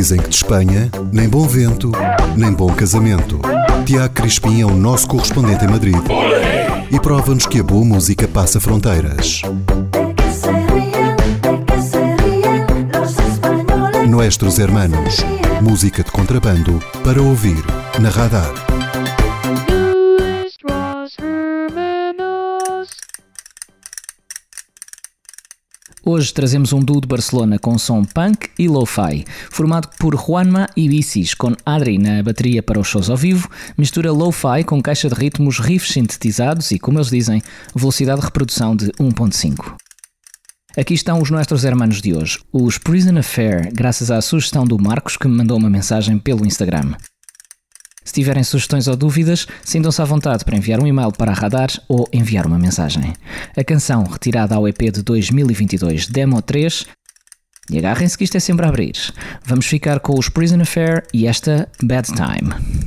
Dizem que de Espanha, nem bom vento, nem bom casamento. Tiago Crispim é o nosso correspondente em Madrid e prova-nos que a boa música passa fronteiras. Nuestros Hermanos, música de contrabando para ouvir na radar. Hoje trazemos um duo de Barcelona com som punk e lo-fi, formado por Juanma e Bicis, com Adri na bateria para os shows ao vivo, mistura lo-fi com caixa de ritmos, riffs sintetizados e, como eles dizem, velocidade de reprodução de 1.5. Aqui estão os nossos hermanos de hoje, os Prison Affair, graças à sugestão do Marcos que me mandou uma mensagem pelo Instagram. Se tiverem sugestões ou dúvidas, sintam-se à vontade para enviar um e-mail para Radar ou enviar uma mensagem. A canção, retirada ao EP de 2022 Demo 3, e agarrem-se que isto é sempre a abrir. Vamos ficar com os Prison Affair e esta Bad Time.